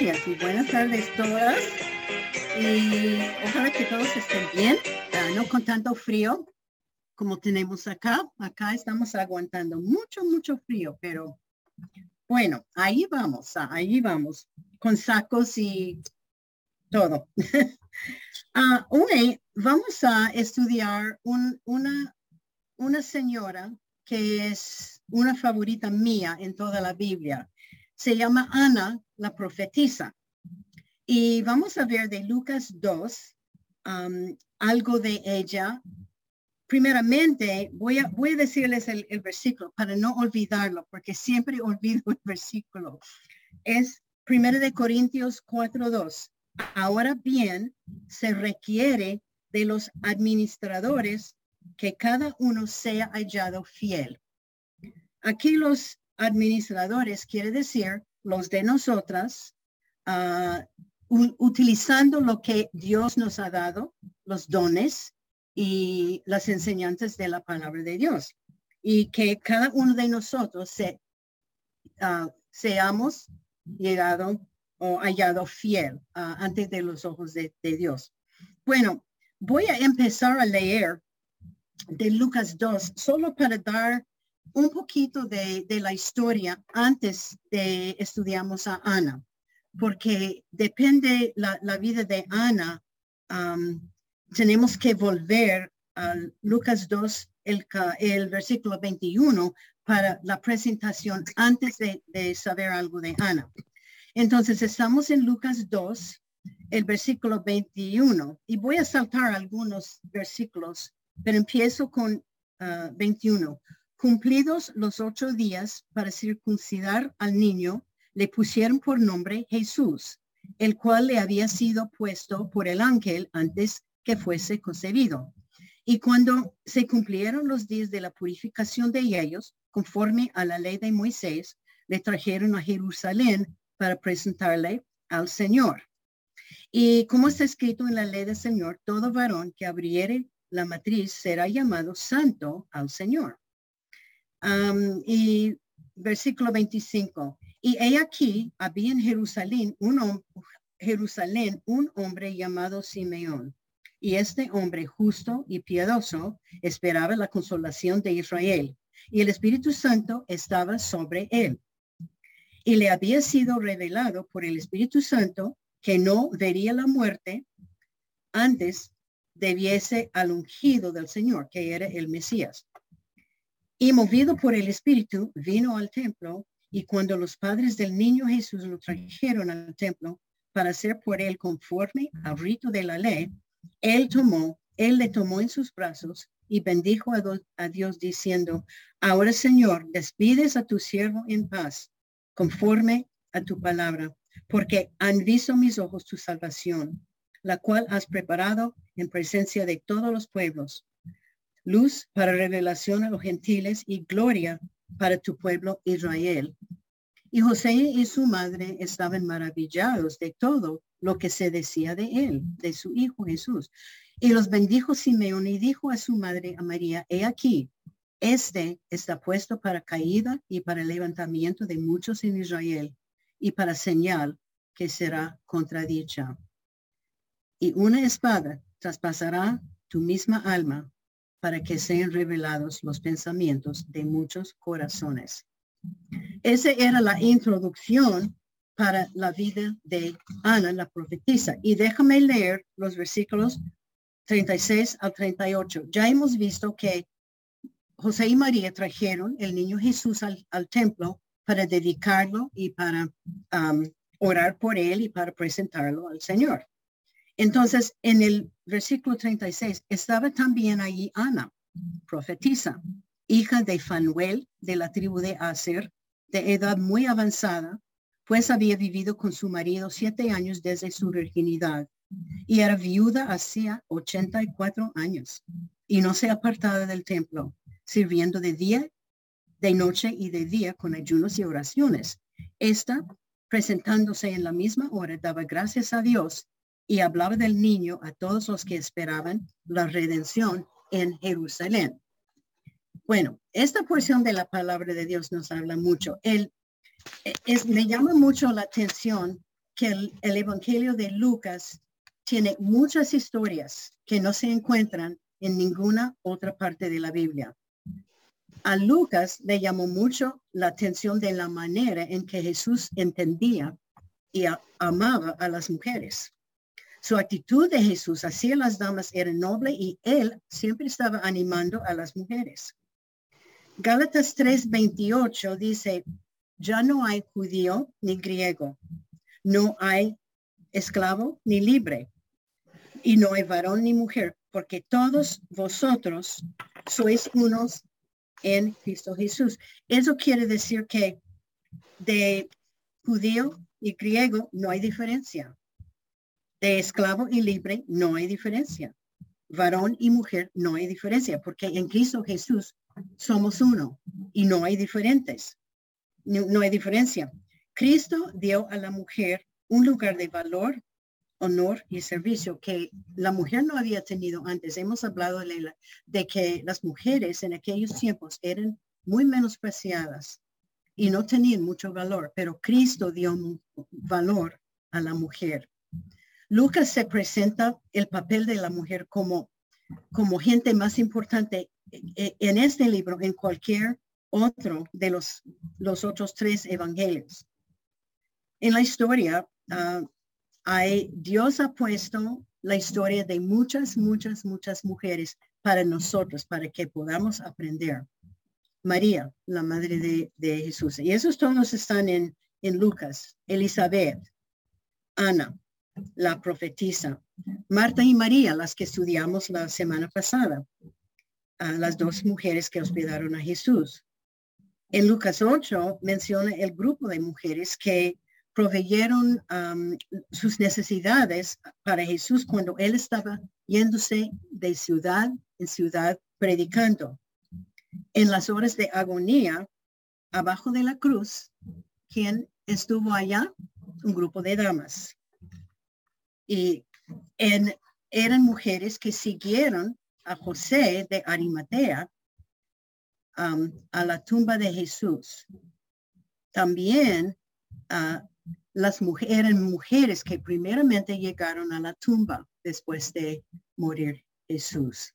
y buenas tardes todas. Y ojalá que todos estén bien, uh, no con tanto frío como tenemos acá. Acá estamos aguantando mucho, mucho frío, pero bueno, ahí vamos, ahí vamos, con sacos y todo. uh, hoy vamos a estudiar un, una, una señora que es una favorita mía en toda la Biblia se llama Ana, la profetisa. Y vamos a ver de Lucas 2 um, algo de ella. Primeramente, voy a, voy a decirles el, versículo para no olvidarlo, porque siempre olvido el versículo. Es primero de Corintios 4.2. Ahora bien, se requiere de los administradores que cada uno sea hallado fiel. Aquí los administradores quiere decir los de nosotras, ah, utilizando lo que Dios nos ha dado, los dones y las enseñanzas de la palabra de Dios. Y que cada uno de nosotros se, uh, seamos llegado o hallado fiel ah, antes de los ojos de, de Dios. Bueno, voy a empezar a leer de Lucas 2 solo para dar un poquito de, la historia antes de estudiamos a Ana, porque depende la, la vida de Ana, tenemos que volver a Lucas 2, el, el versículo 21, para la presentación antes de, de saber algo de Ana. Entonces, estamos en Lucas 2, el versículo 21, y voy a saltar algunos versículos, pero empiezo con 21. Cumplidos los ocho días para circuncidar al niño, le pusieron por nombre Jesús, el cual le había sido puesto por el ángel antes que fuese concebido. Y cuando se cumplieron los días de la purificación de ellos, conforme a la ley de Moisés, le trajeron a Jerusalén para presentarle al Señor. Y como está escrito en la ley del Señor, todo varón que abriere la matriz será llamado santo al Señor y versículo 25. Y he aquí, había en Jerusalén un, Jerusalén un hombre llamado Simeón. Y este hombre justo y piadoso esperaba la consolación de Israel. Y el Espíritu Santo estaba sobre él. Y le había sido revelado por el Espíritu Santo que no vería la muerte antes debiese al ungido del Señor, que era el Mesías. Y movido por el Espíritu, vino al templo y cuando los padres del niño Jesús lo trajeron al templo para hacer por él conforme al rito de la ley, él tomó, él le tomó en sus brazos y bendijo a, a Dios diciendo, ahora Señor, despides a tu siervo en paz, conforme a tu palabra, porque han visto mis ojos tu salvación, la cual has preparado en presencia de todos los pueblos luz para revelación a los gentiles y gloria para tu pueblo Israel. Y José y su madre estaban maravillados de todo lo que se decía de él, de su hijo Jesús. Y los bendijo Simeón y dijo a su madre, a María, he aquí, este está puesto para caída y para levantamiento de muchos en Israel y para señal que será contradicha. Y una espada traspasará tu misma alma para que sean revelados los pensamientos de muchos corazones. Esa era la introducción para la vida de Ana, la profetisa. Y déjame leer los versículos 36 al 38. Ya hemos visto que José y María trajeron el niño Jesús al, templo para dedicarlo y para orar por él y para presentarlo al Señor. Entonces, en el versículo 36, estaba también allí Ana, profetisa, hija de Fanuel de la tribu de Aser, de edad muy avanzada, pues había vivido con su marido siete años desde su virginidad y era viuda hacía 84 años y no se apartaba del templo, sirviendo de día, de noche y de día con ayunos y oraciones. Esta, presentándose en la misma hora, daba gracias a Dios y hablaba del niño a todos los que esperaban la redención en Jerusalén. Bueno, esta porción de la palabra de Dios nos habla mucho. Él, es, me llama mucho la atención que el, el Evangelio de Lucas tiene muchas historias que no se encuentran en ninguna otra parte de la Biblia. A Lucas le llamó mucho la atención de la manera en que Jesús entendía y amaba a las mujeres. Su actitud de Jesús hacia las damas era noble y él siempre estaba animando a las mujeres. Gálatas 3:28 dice, ya no hay judío ni griego, no hay esclavo ni libre, y no hay varón ni mujer, porque todos vosotros sois unos en Cristo Jesús. Eso quiere decir que de judío y griego no hay diferencia. De esclavo y libre no hay diferencia. Varón y mujer no hay diferencia, porque en Cristo Jesús somos uno y no hay diferentes. no hay diferencia. Cristo dio a la mujer un lugar de valor honor y servicio que la mujer no había tenido antes. Hemos hablado de, de que las mujeres en aquellos tiempos eran muy menospreciadas y no tenían mucho valor, pero Cristo dio valor a la mujer. Lucas se presenta el papel de la mujer como, como gente más importante e, en este libro, en cualquier otro de los, los otros tres evangelios. En la historia, uh, hay, Dios ha puesto la historia de muchas, muchas, muchas mujeres para nosotros, para que podamos aprender. María, la madre de, Jesús. Y esos todos están en, en Lucas. Elizabeth, Ana, la profetisa. Marta y María, las que estudiamos la semana pasada. las dos mujeres que hospedaron a Jesús. En Lucas 8 menciona el grupo de mujeres que proveyeron sus necesidades para Jesús cuando él estaba yéndose de ciudad en ciudad predicando. En las horas de agonía, abajo de la cruz, ¿quién estuvo allá? Un grupo de damas. Y en, eran mujeres que siguieron a José de Arimatea a la tumba de Jesús. También uh, las mujeres eran mujeres que primeramente llegaron a la tumba después de morir Jesús.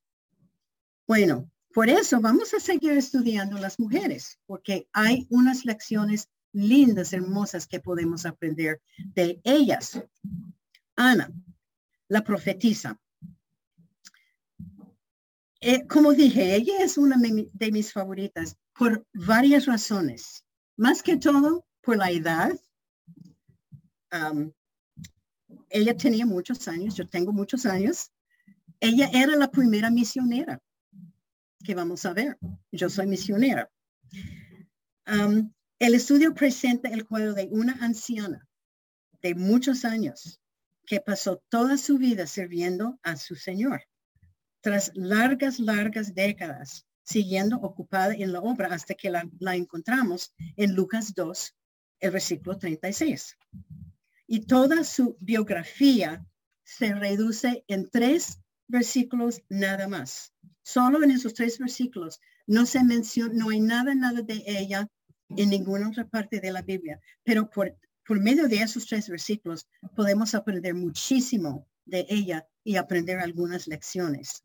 Bueno, por eso vamos a seguir estudiando las mujeres, porque hay unas lecciones lindas, hermosas que podemos aprender de ellas. Ana, la profetisa. Eh, como dije, ella es una de mis favoritas por varias razones. Más que todo por la edad, ella tenía muchos años, yo tengo muchos años. Ella era la primera misionera que vamos a ver. Yo soy misionera. el estudio presenta el cuadro de una anciana de muchos años que pasó toda su vida sirviendo a su Señor. Tras largas, largas décadas, siguiendo ocupada en la obra hasta que la, la encontramos en Lucas 2, el versículo 36 y toda su biografía se reduce en tres versículos nada más. Solo en esos tres versículos no se menciona, no hay nada, nada de ella en ninguna otra parte de la Biblia, pero por, por medio de esos tres versículos podemos aprender muchísimo de ella y aprender algunas lecciones.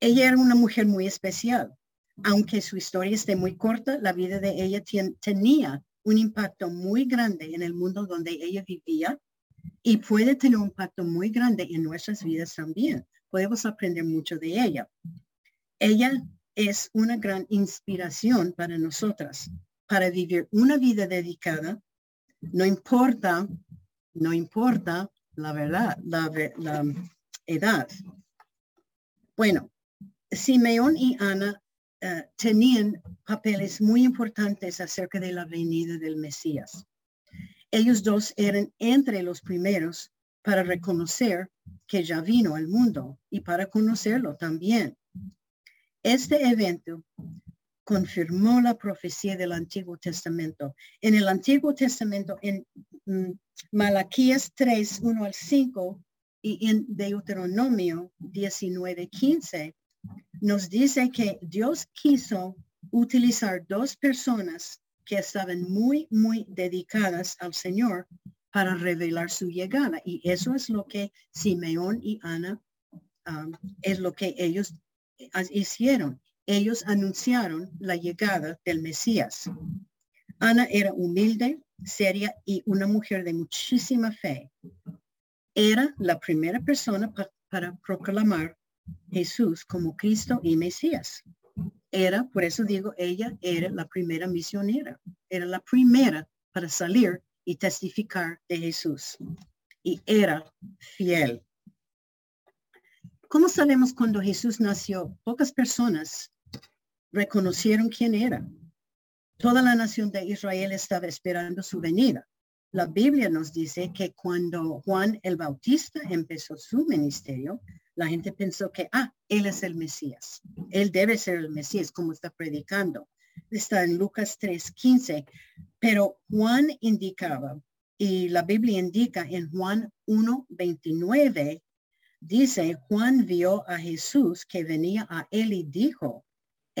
Ella era una mujer muy especial. Aunque su historia esté muy corta, la vida de ella tenía un impacto muy grande en el mundo donde ella vivía y puede tener un impacto muy grande en nuestras vidas también. Podemos aprender mucho de ella. Ella es una gran inspiración para nosotras, para vivir una vida dedicada. No importa, no importa la verdad, la, la edad. Bueno, Simeón y Ana eh, tenían papeles muy importantes acerca de la venida del Mesías. Ellos dos eran entre los primeros para reconocer que ya vino al mundo y para conocerlo también. Este evento confirmó la profecía del Antiguo Testamento. En el Antiguo Testamento, en mm, Malaquías 3, 1 al 5 y en Deuteronomio 19, 15, nos dice que Dios quiso utilizar dos personas que estaban muy, muy dedicadas al Señor para revelar su llegada. Y eso es lo que Simeón y Ana, um, es lo que ellos hicieron. Ellos anunciaron la llegada del Mesías. Ana era humilde, seria y una mujer de muchísima fe. Era la primera persona para proclamar Jesús como Cristo y Mesías. Era, por eso digo, ella era la primera misionera, era la primera para salir y testificar de Jesús. Y era fiel. ¿Cómo sabemos cuando Jesús nació? Pocas personas reconocieron quién era. Toda la nación de Israel estaba esperando su venida. La Biblia nos dice que cuando Juan el Bautista empezó su ministerio, la gente pensó que, ah, él es el Mesías. Él debe ser el Mesías, como está predicando. Está en Lucas 3:15. Pero Juan indicaba, y la Biblia indica en Juan 1:29, dice, Juan vio a Jesús que venía a él y dijo,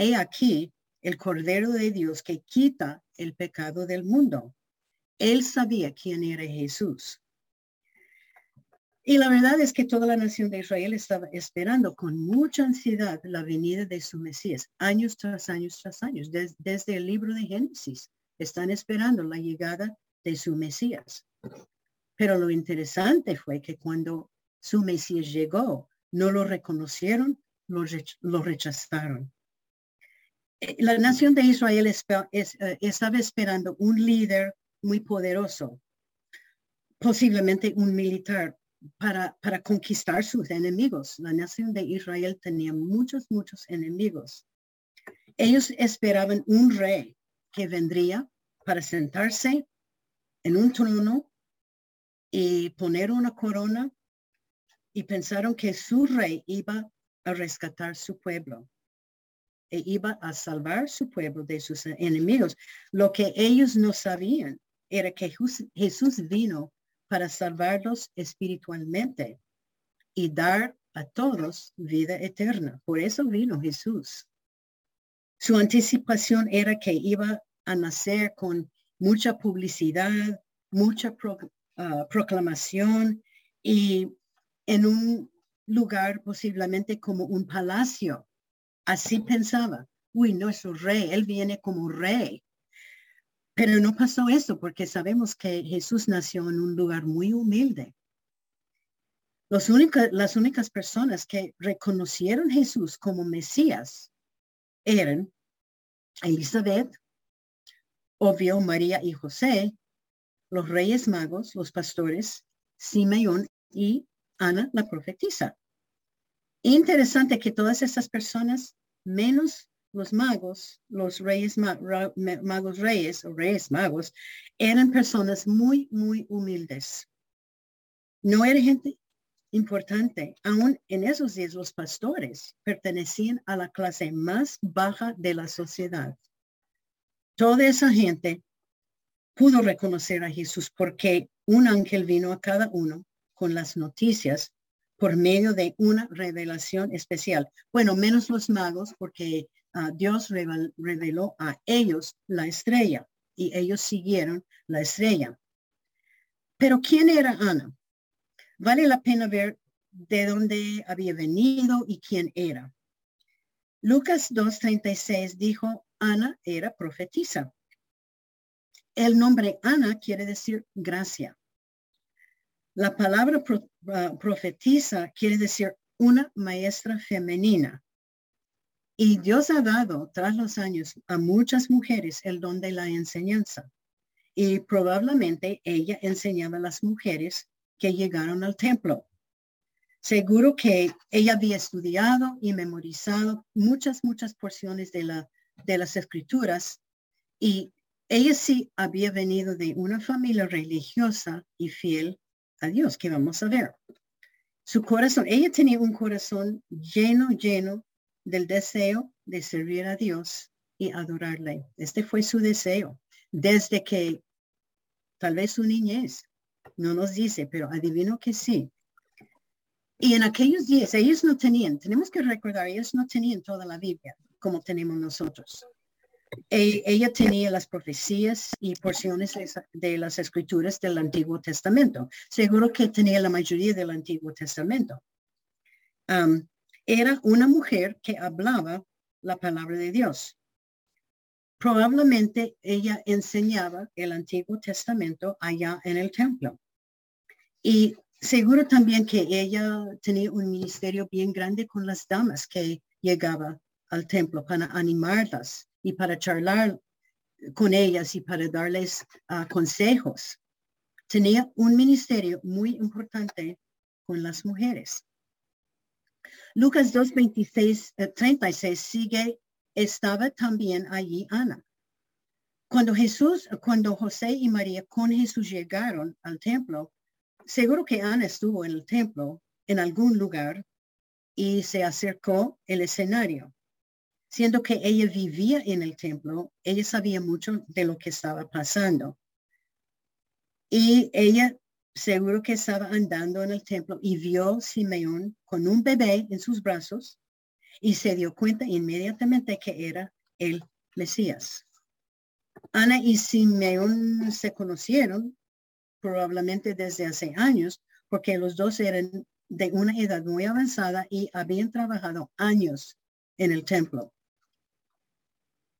he aquí el Cordero de Dios que quita el pecado del mundo. Él sabía quién era Jesús. Y la verdad es que toda la nación de Israel estaba esperando con mucha ansiedad la venida de su Mesías, años tras años tras años, desde el libro de Génesis. Están esperando la llegada de su Mesías. Pero lo interesante fue que cuando su Mesías llegó, no lo reconocieron, lo, rechazaron. Eh, la nación de Israel eh, estaba esperando un líder muy poderoso, posiblemente un militar, para, para conquistar sus enemigos. La nación de Israel tenía muchos, muchos enemigos. Ellos esperaban un rey que vendría para sentarse en un trono y poner una corona y pensaron que su rey iba a rescatar su pueblo e iba a salvar su pueblo de sus enemigos. Lo que ellos no sabían era que Jesús vino para salvarlos espiritualmente y dar a todos vida eterna. Por eso vino Jesús. Su anticipación era que iba a nacer con mucha publicidad, mucha ah, proclamación y en un lugar posiblemente como un palacio. Así pensaba, uy, nuestro rey, él viene como rey. Pero no pasó eso porque sabemos que Jesús nació en un lugar muy humilde. las únicas personas que reconocieron Jesús como Mesías eran Elizabeth, obvio María y José, los reyes magos, los pastores, Simeón y Ana la profetisa. Interesante que todas esas personas, menos los magos, los reyes magos reyes o reyes magos, eran personas muy, muy humildes. No era gente importante. Aún en esos días los pastores pertenecían a la clase más baja de la sociedad. Toda esa gente pudo reconocer a Jesús porque un ángel vino a cada uno con las noticias por medio de una revelación especial. Bueno, menos los magos porque Dios reveló a ellos la estrella y ellos siguieron la estrella. Pero ¿quién era Ana? Vale la pena ver de dónde había venido y quién era. Lucas 2.36 dijo, Ana era profetisa. El nombre Ana quiere decir gracia. La palabra ah, profetisa quiere decir una maestra femenina. Y Dios ha dado tras los años a muchas mujeres el don de la enseñanza. Y probablemente ella enseñaba a las mujeres que llegaron al templo. Seguro que ella había estudiado y memorizado muchas, muchas porciones de, la, de las escrituras y ella sí había venido de una familia religiosa y fiel a Dios, que vamos a ver. Su corazón, ella tenía un corazón lleno, lleno del deseo de servir a Dios y adorarle. Este fue su deseo desde que tal vez su niñez no nos dice, pero adivino que sí. Y en aquellos días ellos no tenían, tenemos que recordar, ellos no tenían toda la Biblia como tenemos nosotros. E- ella tenía las profecías y porciones de, las escrituras del Antiguo Testamento. Seguro que tenía la mayoría del Antiguo Testamento. Am, era una mujer que hablaba la palabra de Dios. Probablemente ella enseñaba el Antiguo Testamento allá en el templo. Y seguro también que ella tenía un ministerio bien grande con las damas que llegaba al templo para animarlas y para charlar con ellas y para darles ah, consejos. Tenía un ministerio muy importante con las mujeres. Lucas 2, 26, eh, 36 sigue, estaba también allí Ana. Cuando Jesús, cuando José y María con Jesús llegaron al templo, seguro que Ana estuvo en el templo en algún lugar y se acercó el escenario. Siendo que ella vivía en el templo, ella sabía mucho de lo que estaba pasando. Y ella seguro que estaba andando en el templo y vio Simeón con un bebé en sus brazos y se dio cuenta inmediatamente que era el Mesías. Ana y Simeón se conocieron probablemente desde hace años porque los dos eran de una edad muy avanzada y habían trabajado años en el templo.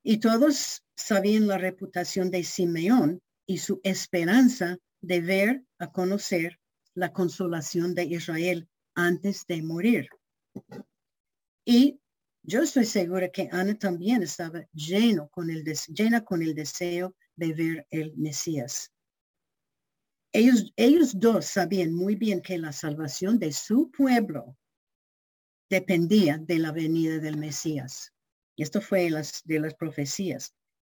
Y todos sabían la reputación de Simeón y su esperanza de ver a conocer la consolación de Israel antes de morir. Y yo estoy segura que Ana también estaba lleno con el llena con el deseo de ver el Mesías. Ellos, ellos dos sabían muy bien que la salvación de su pueblo dependía de la venida del Mesías. Esto fue las, de las profecías.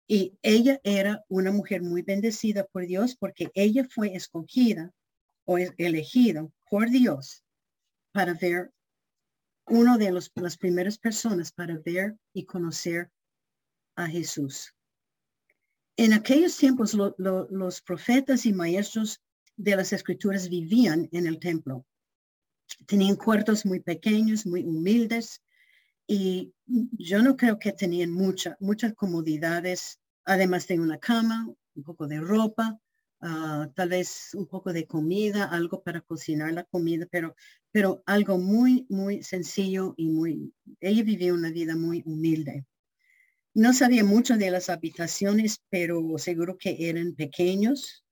Y ella era una mujer muy bendecida por Dios porque ella fue escogida o es- elegida por Dios para ver uno de los, las primeras personas para ver y conocer a Jesús. En aquellos tiempos lo- lo- los profetas y maestros de las escrituras vivían en el templo. Tenían cuartos muy pequeños, muy humildes y yo no creo que tenían mucha, muchas comodidades, además de una cama, un poco de ropa, ah, tal vez un poco de comida, algo para cocinar la comida, pero, pero algo muy, muy sencillo y muy, ella vivía una vida muy humilde. No sabía mucho de las habitaciones, pero seguro que eran pequeños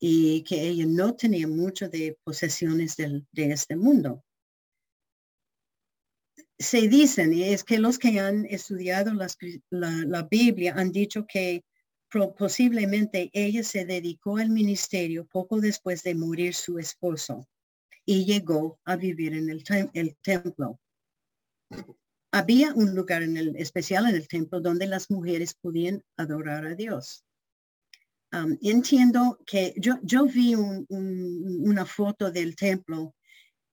y que ella no tenía mucho de posesiones del- de este mundo se dicen, y es que los que han estudiado la, Biblia han dicho que posiblemente ella se dedicó al ministerio poco después de morir su esposo y llegó a vivir en el, tem- el templo. Había un lugar en el, especial en el templo donde las mujeres podían adorar a Dios. Entiendo que yo, vi un- un- una foto del templo.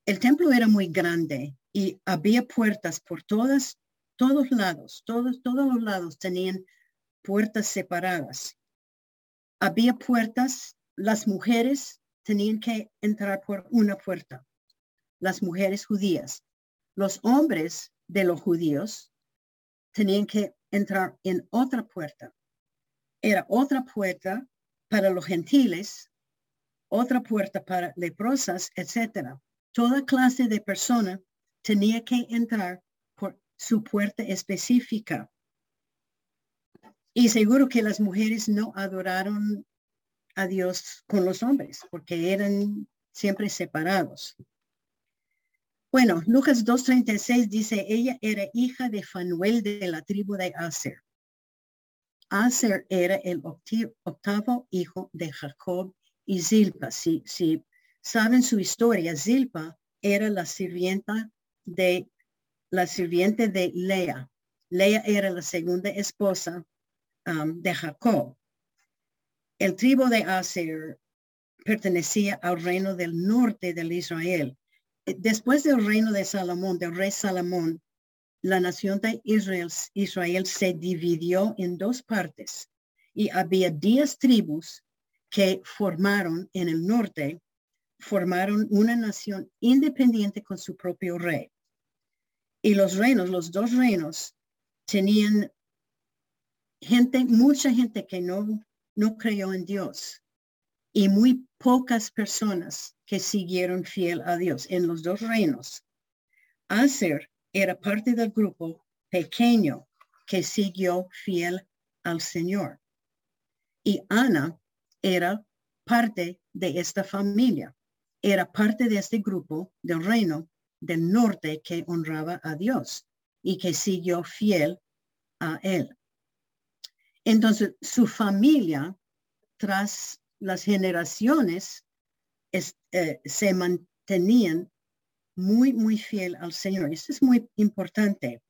El templo era muy grande y había puertas por todas, todos lados, todos, todos los lados tenían puertas separadas. Había puertas, las mujeres tenían que entrar por una puerta, las mujeres judías. Los hombres de los judíos tenían que entrar en otra puerta. Era otra puerta para los gentiles, otra puerta para leprosas, etcétera. Toda clase de persona tenía que entrar por su puerta específica. Y seguro que las mujeres no adoraron a Dios con los hombres porque eran siempre separados. Bueno, Lucas 2.36 dice, ella era hija de Fanuel de la tribu de Aser. Aser era el octavo hijo de Jacob y Zilpa. Si, si saben su historia, Zilpa era la sirvienta de la sirviente de Lea. Lea era la segunda esposa um, de Jacob. El tribu de Aser pertenecía al reino del norte del Israel. Después del reino de Salomón, del rey Salomón, la nación de Israel, Israel se dividió en dos partes y había diez tribus que formaron en el norte, formaron una nación independiente con su propio rey. Y los reinos, los dos reinos, tenían gente, mucha gente que no, no creyó en Dios y muy pocas personas que siguieron fiel a Dios en los dos reinos. Aser era parte del grupo pequeño que siguió fiel al Señor. Y Ana era parte de esta familia, era parte de este grupo del reino del norte que honraba a Dios y que siguió fiel a él. Entonces, su familia, tras las generaciones, eh, se mantenían muy, muy fiel al Señor. Esto es muy importante.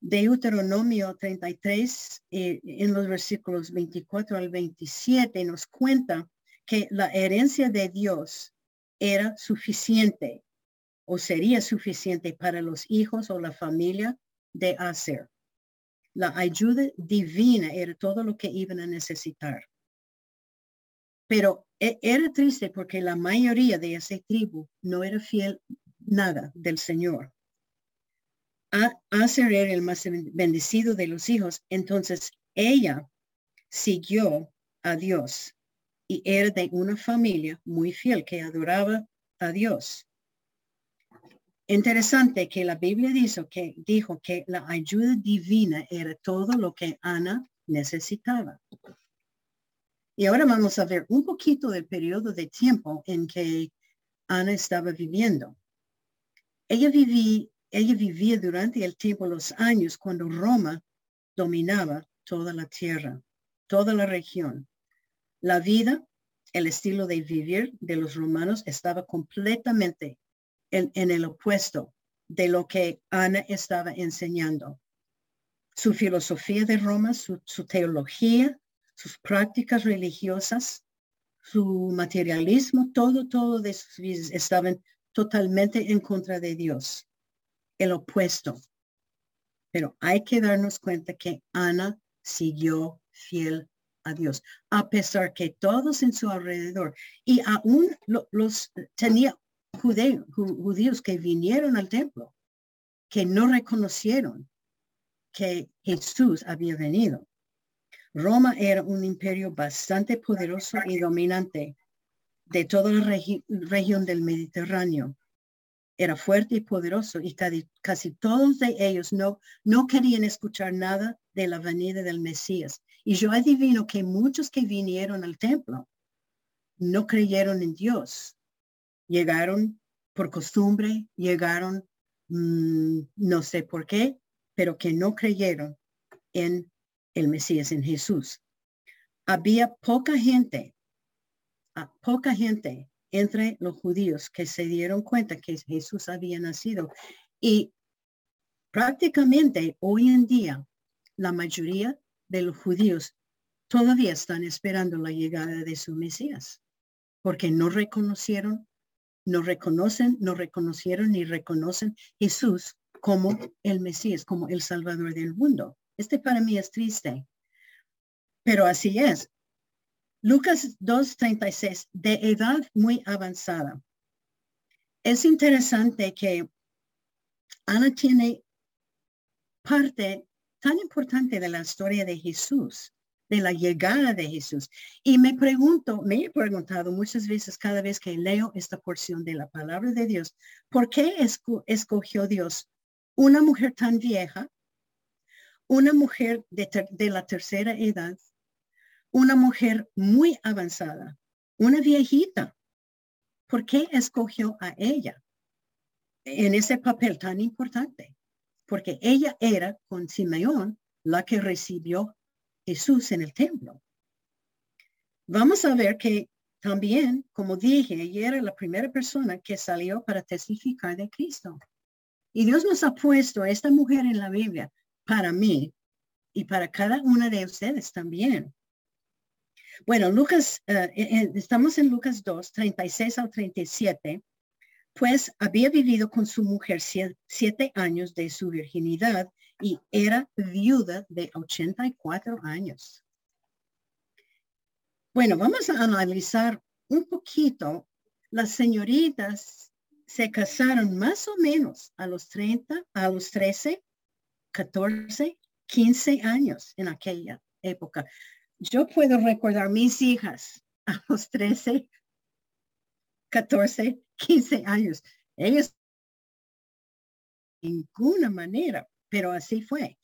Deuteronomio 33, eh, en los versículos 24 al 27, nos cuenta que la herencia de Dios era suficiente o sería suficiente para los hijos o la familia de Aser. La ayuda divina era todo lo que iban a necesitar. Pero e, era triste porque la mayoría de esa tribu no era fiel nada del Señor. Aser era el más bendecido de los hijos, entonces ella siguió a Dios y era de una familia muy fiel que adoraba a Dios. Interesante que la Biblia dijo que, dijo que la ayuda divina era todo lo que Ana necesitaba. Y ahora vamos a ver un poquito del periodo de tiempo en que Ana estaba viviendo. Ella, viví, ella vivía durante el tiempo, los años, cuando Roma dominaba toda la tierra, toda la región. La vida, el estilo de vivir de los romanos estaba completamente en, el opuesto de lo que Ana estaba enseñando. Su filosofía de Roma, su, teología, sus prácticas religiosas, su materialismo, todo, todo de sus vidas estaban totalmente en contra de Dios, el opuesto. Pero hay que darnos cuenta que Ana siguió fiel a Dios, a pesar que todos en su alrededor y aún los tenía judíos que vinieron al templo, que no reconocieron que Jesús había venido. Roma era un imperio bastante poderoso y dominante de toda la región del Mediterráneo. Era fuerte y poderoso y casi, todos de ellos no, no querían escuchar nada de la venida del Mesías. Y yo adivino que muchos que vinieron al templo no creyeron en Dios, llegaron por costumbre, llegaron, mm, no sé por qué, pero que no creyeron en el Mesías, en Jesús. Había poca gente, ah, poca gente entre los judíos que se dieron cuenta que Jesús había nacido. Y prácticamente hoy en día, la mayoría de los judíos todavía están esperando la llegada de su Mesías, porque no reconocieron no reconocen, no reconocieron ni reconocen Jesús como el Mesías, como el Salvador del mundo. Este para mí es triste, pero así es. Lucas 2.36, de edad muy avanzada. Es interesante que Ana tiene parte tan importante de la historia de Jesús de la llegada de Jesús. Y me pregunto, me he preguntado muchas veces cada vez que leo esta porción de la palabra de Dios, ¿por qué escogió Dios una mujer tan vieja, una mujer de, la tercera edad, una mujer muy avanzada, una viejita? ¿Por qué escogió a ella en ese papel tan importante? Porque ella era con Simeón la que recibió Jesús en el templo. Vamos a ver que también, como dije, ella era la primera persona que salió para testificar de Cristo. Y Dios nos ha puesto a esta mujer en la Biblia para mí y para cada una de ustedes también. Bueno, Lucas, eh, eh, estamos en Lucas 2, 36 al 37, pues había vivido con su mujer siete años de su virginidad y era viuda de 84 años. Bueno, vamos a analizar un poquito. Las señoritas se casaron más o menos a los 30, a los 13, 14 15 años en aquella época. Yo puedo recordar mis hijas a los 13, 14, 15 años. Ellas ninguna manera, pero así fue.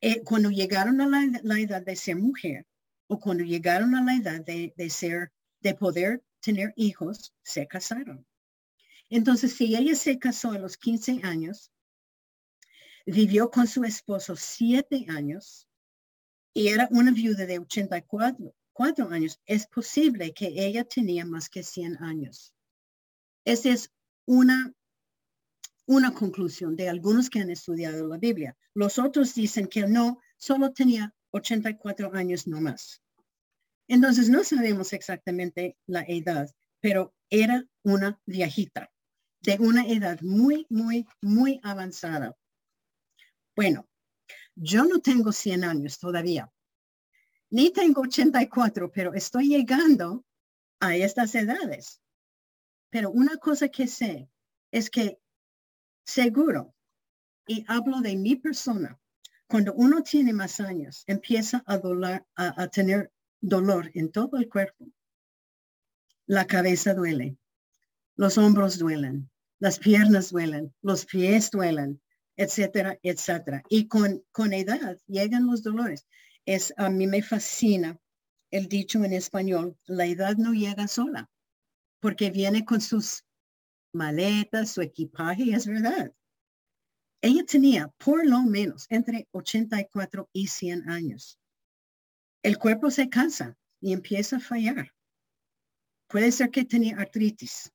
Eh, cuando llegaron a la, edad de ser mujer o cuando llegaron a la edad de, de ser, de poder tener hijos, se casaron. Entonces, si ella se casó a los 15 años, vivió con su esposo siete años y era una viuda de 84 cuatro años, es posible que ella tenía más que 100 años. Esa es una, una conclusión de algunos que han estudiado la Biblia. Los otros dicen que no, solo tenía 84 años no más. Entonces no sabemos exactamente la edad, pero era una viejita de una edad muy, muy, muy avanzada. Bueno, yo no tengo 100 años todavía, ni tengo 84, pero estoy llegando a estas edades. Pero una cosa que sé es que seguro, y hablo de mi persona, cuando uno tiene más años, empieza a, a tener dolor en todo el cuerpo. La cabeza duele, los hombros duelen, las piernas duelen, los pies duelen, etcétera, etcétera. Y con, con edad llegan los dolores. Es, a mí me fascina el dicho en español, la edad no llega sola, porque viene con sus maletas, su equipaje, es verdad. Ella tenía por lo menos entre 84 y 100 años. El cuerpo se cansa y empieza a fallar. Puede ser que tenía artritis,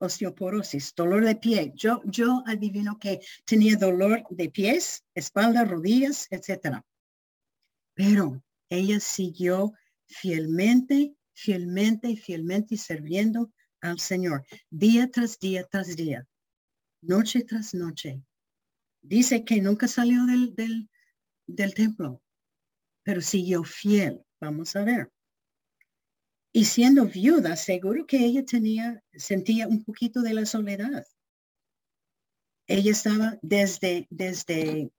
osteoporosis, dolor de pie. Yo, yo adivino que tenía dolor de pies, espalda, rodillas, etcétera. Pero ella siguió fielmente, fielmente, fielmente sirviendo al Señor, día tras día tras día, noche tras noche. Dice que nunca salió del, del, del templo, pero siguió fiel. Vamos a ver. Y siendo viuda, seguro que ella tenía, sentía un poquito de la soledad. Ella estaba desde, desde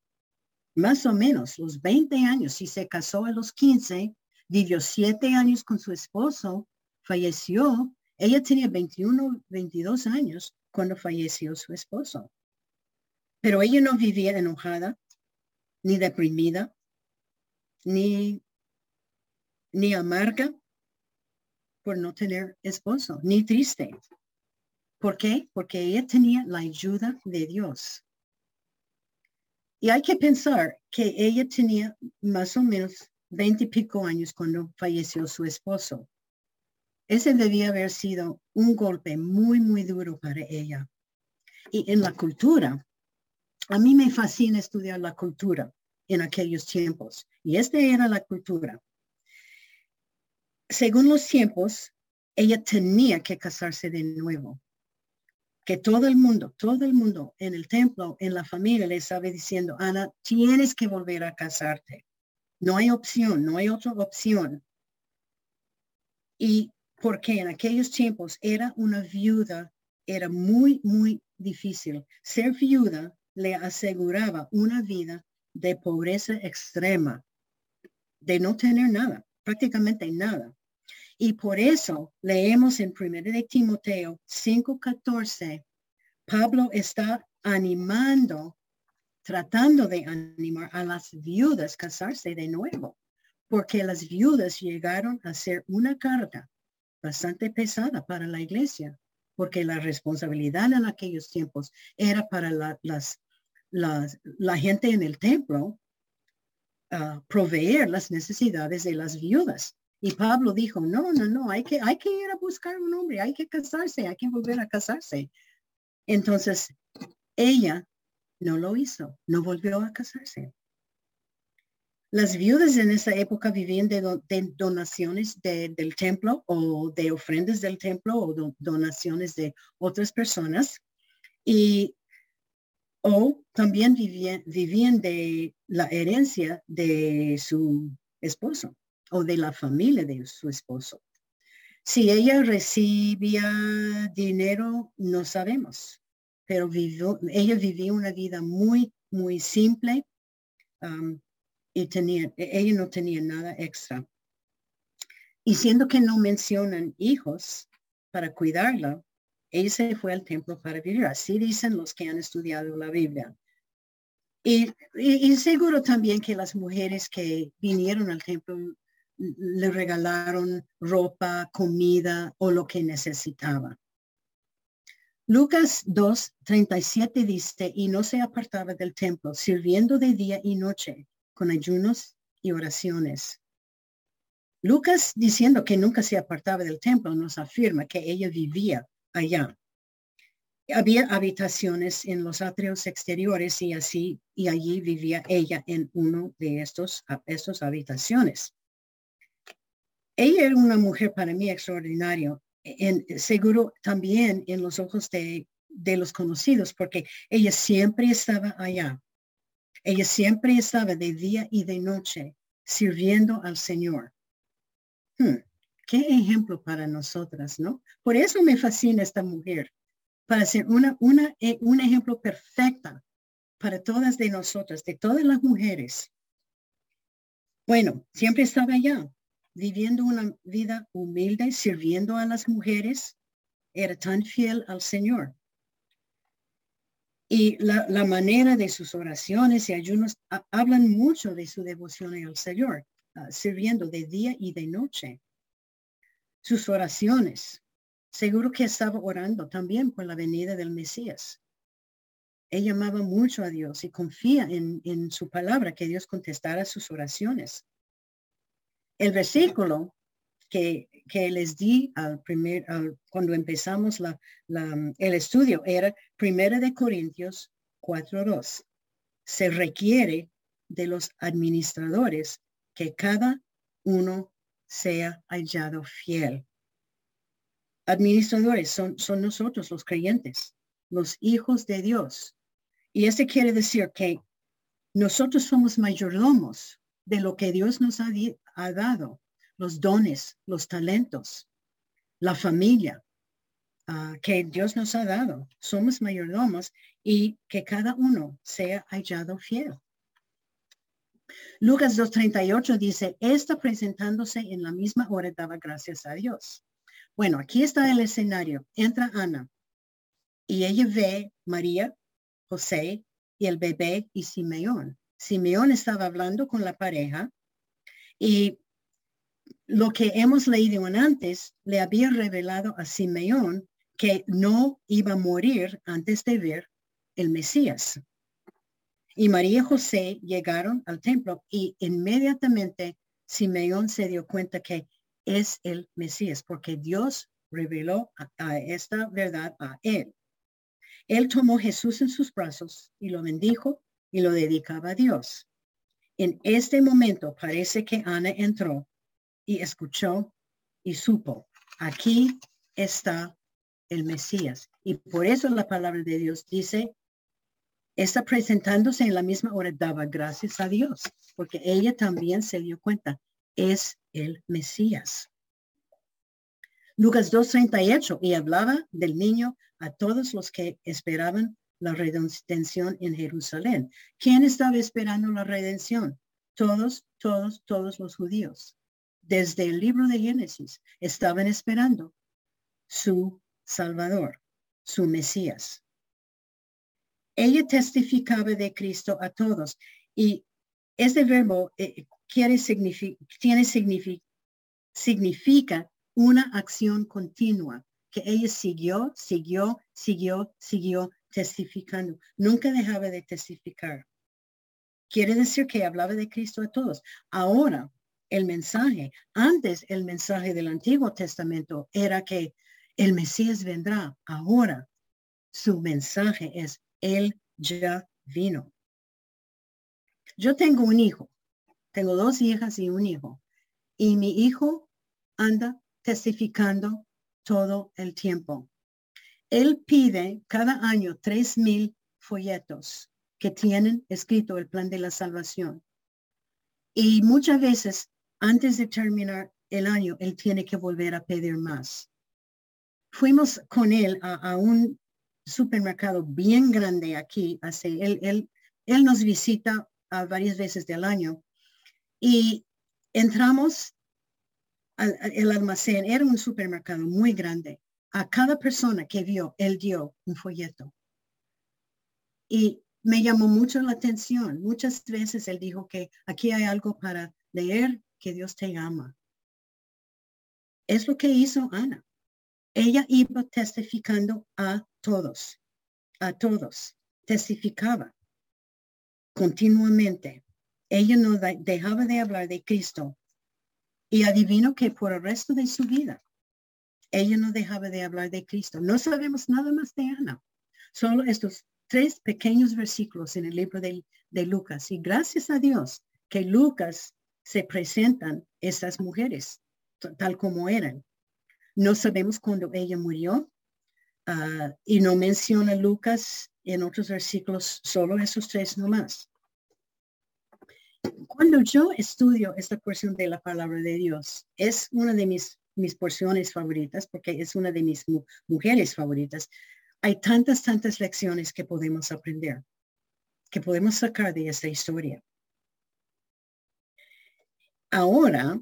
más o menos los 20 años, si se casó a los 15, vivió siete años con su esposo, falleció. Ella tenía 21, 22 años cuando falleció su esposo. Pero ella no vivía enojada, ni deprimida, ni, ni amarga por no tener esposo, ni triste. ¿Por qué? Porque ella tenía la ayuda de Dios. Y hay que pensar que ella tenía más o menos veinte y pico años cuando falleció su esposo. Ese debía haber sido un golpe muy, muy duro para ella. Y en la cultura, a mí me fascina estudiar la cultura en aquellos tiempos. Y esta era la cultura según los tiempos, ella tenía que casarse de nuevo. Que todo el mundo, todo el mundo en el templo, en la familia, le estaba diciendo, Ana, tienes que volver a casarte. No hay opción, no hay otra opción. Y porque en aquellos tiempos era una viuda, era muy, muy difícil. Ser viuda le aseguraba una vida de pobreza extrema, de no tener nada, prácticamente nada. Y por eso leemos en 1 de Timoteo 5:14, Pablo está animando, tratando de animar a las viudas a casarse de nuevo, porque las viudas llegaron a ser una carga bastante pesada para la iglesia, porque la responsabilidad en aquellos tiempos era para la, las, la gente en el templo uh, proveer las necesidades de las viudas. Y Pablo dijo, no, no, no, hay que, hay que ir a buscar un hombre, hay que casarse, hay que volver a casarse. Entonces, ella no lo hizo, no volvió a casarse. Las viudas en esa época vivían de, donaciones del templo o de ofrendas del templo o donaciones de otras personas. Y o también vivían, vivían de la herencia de su esposo o de la familia de su esposo. Si ella recibía dinero, no sabemos, pero vivió, ella vivía una vida muy, muy simple, y tenía, e, ella no tenía nada extra. Y siendo que no mencionan hijos para cuidarla, ella se fue al templo para vivir. Así dicen los que han estudiado la Biblia. Y, y, seguro también que las mujeres que vinieron al templo le regalaron ropa, comida o lo que necesitaba. Lucas 2, 37 dice, y no se apartaba del templo, sirviendo de día y noche, con ayunos y oraciones. Lucas, diciendo que nunca se apartaba del templo, nos afirma que ella vivía allá. Había habitaciones en los atrios exteriores y así, y allí vivía ella en uno de estos, estos habitaciones. Ella era una mujer para mí extraordinaria en, seguro también en los ojos de, de los conocidos, porque ella siempre estaba allá. Ella siempre estaba de día y de noche sirviendo al Señor. Hmm, qué ejemplo para nosotras, ¿no? Por eso me fascina esta mujer, para ser una, una, eh, un ejemplo perfecta para todas de nosotras, de todas las mujeres. Bueno, siempre estaba allá, viviendo una vida humilde, sirviendo a las mujeres, era tan fiel al Señor. Y la, manera de sus oraciones y ayunos hablan mucho de su devoción al Señor, ah, sirviendo de día y de noche. Sus oraciones, seguro que estaba orando también por la venida del Mesías. Ella amaba mucho a Dios y confía en, en su palabra que Dios contestara sus oraciones. El versículo que, que les di al primer, cuando empezamos la, el estudio era Primera de Corintios 4.2. Se requiere de los administradores que cada uno sea hallado fiel. Administradores son, son nosotros los creyentes, los hijos de Dios. Y eso quiere decir que nosotros somos mayordomos de lo que Dios nos ha, ha dado, los dones, los talentos, la familia ah, que Dios nos ha dado. Somos mayordomos y que cada uno sea hallado fiel. Lucas 2.38 dice, está presentándose en la misma hora daba gracias a Dios. Bueno, aquí está el escenario. Entra Ana y ella ve María, José y el bebé y Simeón. Simeón estaba hablando con la pareja y lo que hemos leído antes le había revelado a Simeón que no iba a morir antes de ver el Mesías. Y María y José llegaron al templo y inmediatamente Simeón se dio cuenta que es el Mesías, porque Dios reveló a, esta verdad a él. Él tomó Jesús en sus brazos y lo bendijo y lo dedicaba a Dios. En este momento parece que Ana entró y escuchó y supo, aquí está el Mesías. Y por eso la palabra de Dios dice, está presentándose en la misma hora, daba gracias a Dios, porque ella también se dio cuenta, es el Mesías. Lucas 2.38, y hablaba del niño a todos los que esperaban la redención en Jerusalén. ¿Quién estaba esperando la redención? Todos, todos, todos los judíos. Desde el libro de Génesis estaban esperando su Salvador, su Mesías. Ella testificaba de Cristo a todos y este verbo eh, quiere tiene significa una acción continua que ella siguió, siguió, siguió, siguió testificando. Nunca dejaba de testificar. Quiere decir que hablaba de Cristo a todos. Ahora, el mensaje, antes el mensaje del Antiguo Testamento era que el Mesías vendrá. Ahora, su mensaje es, Él ya vino. Yo tengo un hijo, tengo dos hijas y un hijo, y mi hijo anda testificando todo el tiempo. Él pide cada año tres mil folletos que tienen escrito el plan de la salvación. Y muchas veces, antes de terminar el año, él tiene que volver a pedir más. Fuimos con él a, un supermercado bien grande aquí. Hace, él, él, él nos visita a varias veces del año Y entramos al, almacén, era un supermercado muy grande. A cada persona que vio, él dio un folleto. Y me llamó mucho la atención. Muchas veces él dijo que aquí hay algo para leer, que Dios te ama. Es lo que hizo Ana. Ella iba testificando a todos, a todos, testificaba continuamente. Ella no dejaba de hablar de Cristo. Y adivino que por el resto de su vida, ella no dejaba de hablar de Cristo. No sabemos nada más de Ana. Solo estos tres pequeños versículos en el libro de, Lucas. Y gracias a Dios que Lucas se presentan estas mujeres tal como eran. No sabemos cuándo ella murió ah, y no menciona Lucas en otros versículos, solo esos tres nomás. Cuando yo estudio esta porción de la palabra de Dios, es una de mis, mis porciones favoritas porque es una de mis mujeres favoritas. Hay tantas, tantas lecciones que podemos aprender, que podemos sacar de esta historia. Ahora,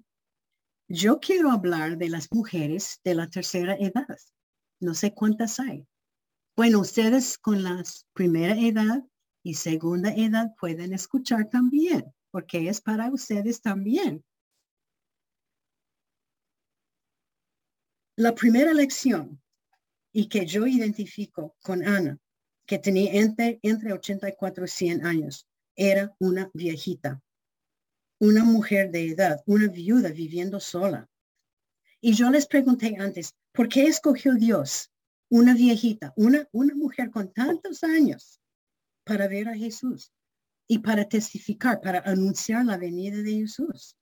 yo quiero hablar de las mujeres de la tercera edad. No sé cuántas hay. Bueno, ustedes con la primera edad y segunda edad pueden escuchar también, porque es para ustedes también. La primera lección y que yo identifico con Ana, que tenía entre, entre 84 y 100 años, era una viejita, una mujer de edad, una viuda viviendo sola. Y yo les pregunté antes, ¿por qué escogió Dios una viejita, una, una mujer con tantos años para ver a Jesús y para testificar, para anunciar la venida de Jesús.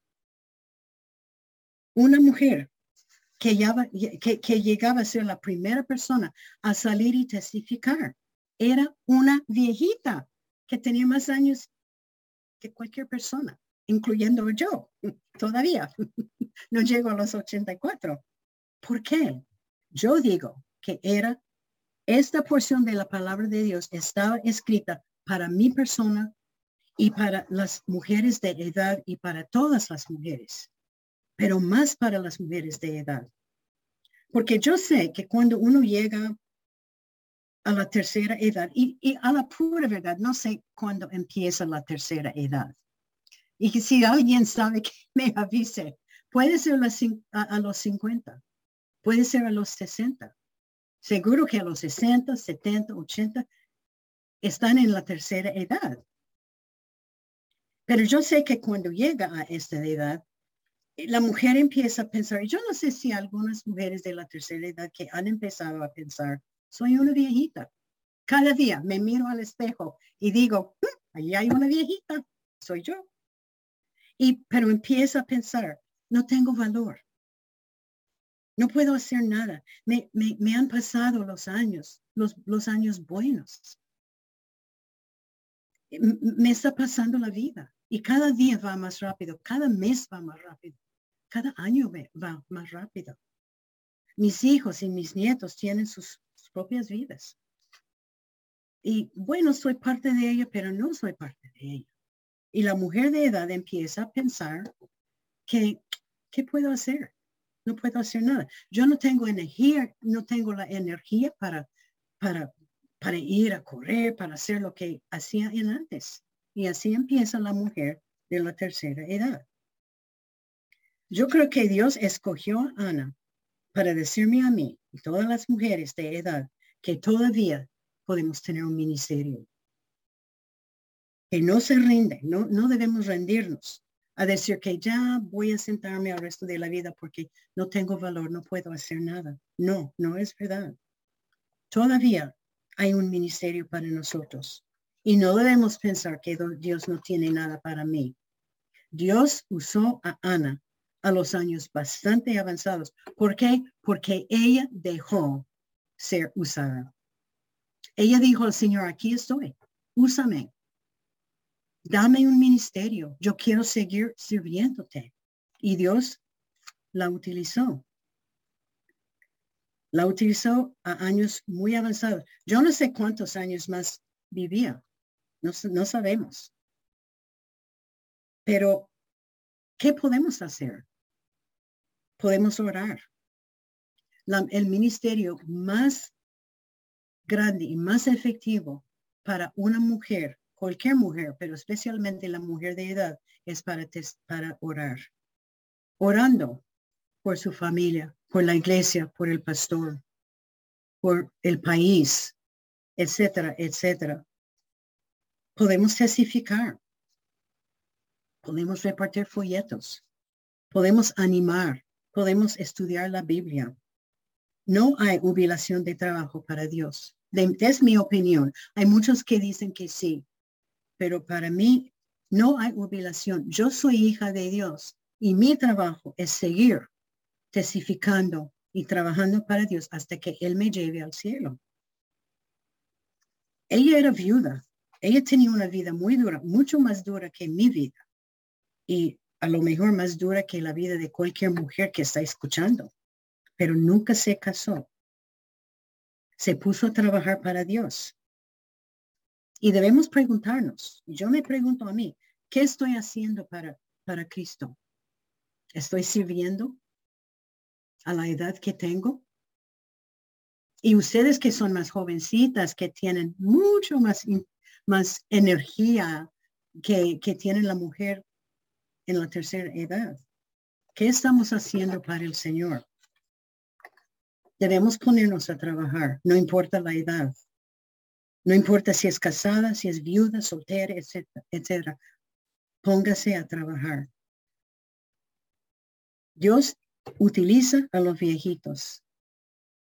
Una mujer que, que, que llegaba a ser la primera persona a salir y testificar. Era una viejita que tenía más años que cualquier persona, incluyendo yo, todavía. No llego a los 84. ¿Por qué? Yo digo que era, esta porción de la palabra de Dios estaba escrita para mi persona y para las mujeres de edad y para todas las mujeres, pero más para las mujeres de edad. Porque yo sé que cuando uno llega a la tercera edad, y, a la pura verdad, no sé cuándo empieza la tercera edad. Y que si alguien sabe que me avise, puede ser a, a los 50, puede ser a los 60, Seguro que a los 60, 70, 80 están en la tercera edad. Pero yo sé que cuando llega a esta edad, la mujer empieza a pensar, yo no sé si algunas mujeres de la tercera edad que han empezado a pensar, soy una viejita. Cada día me miro al espejo y digo, mm, ahí hay una viejita, soy yo. Y, pero empieza a pensar, no tengo valor. No puedo hacer nada. Me, han pasado los años, los, los años buenos. Me está pasando la vida y cada día va más rápido, cada mes va más rápido, cada año va más rápido. Mis hijos y mis nietos tienen sus, propias vidas. Y bueno, soy parte de ella, pero no soy parte de ella. Y la mujer de edad empieza a pensar que, ¿qué puedo hacer? no puedo hacer nada. Yo no tengo energía, no tengo la energía para, para, para ir a correr, para hacer lo que hacía en antes. Y así empieza la mujer de la tercera edad. Yo creo que Dios escogió a Ana para decirme a mí y todas las mujeres de edad que todavía podemos tener un ministerio. Que no se rinde, no, no debemos rendirnos a decir que ya voy a sentarme al resto de la vida porque no tengo valor, no puedo hacer nada. No, no es verdad. Todavía hay un ministerio para nosotros y no debemos pensar que Dios no tiene nada para mí. Dios usó a Ana a los años bastante avanzados. ¿Por qué? Porque ella dejó ser usada. Ella dijo al Señor, aquí estoy, úsame dame un ministerio, yo quiero seguir sirviéndote. Y Dios la utilizó. La utilizó a años muy avanzados. Yo no sé cuántos años más vivía. No, no sabemos. Pero ¿Qué podemos hacer? Podemos orar. el ministerio más grande y más efectivo para una mujer, cualquier mujer, pero especialmente la mujer de edad, es para, para orar. Orando por su familia, por la iglesia, por el pastor, por el país, etcétera, etcétera. Podemos testificar. Podemos repartir folletos. Podemos animar. Podemos estudiar la Biblia. No hay jubilación de trabajo para Dios. es mi opinión. Hay muchos que dicen que sí, pero para mí no hay jubilación. Yo soy hija de Dios y mi trabajo es seguir testificando y trabajando para Dios hasta que Él me lleve al cielo. Ella era viuda. Ella tenía una vida muy dura, mucho más dura que mi vida. Y a lo mejor más dura que la vida de cualquier mujer que está escuchando. Pero nunca se casó. Se puso a trabajar para Dios. Y debemos preguntarnos, yo me pregunto a mí, ¿qué estoy haciendo para, para Cristo? ¿Estoy sirviendo a la edad que tengo? Y ustedes que son más jovencitas, que tienen mucho más, más energía que, que tiene la mujer en la tercera edad. ¿Qué estamos haciendo para el Señor? Debemos ponernos a trabajar, no importa la edad. No importa si es casada, si es viuda, soltera, etcétera, etcétera. Póngase a trabajar. Dios utiliza a los viejitos.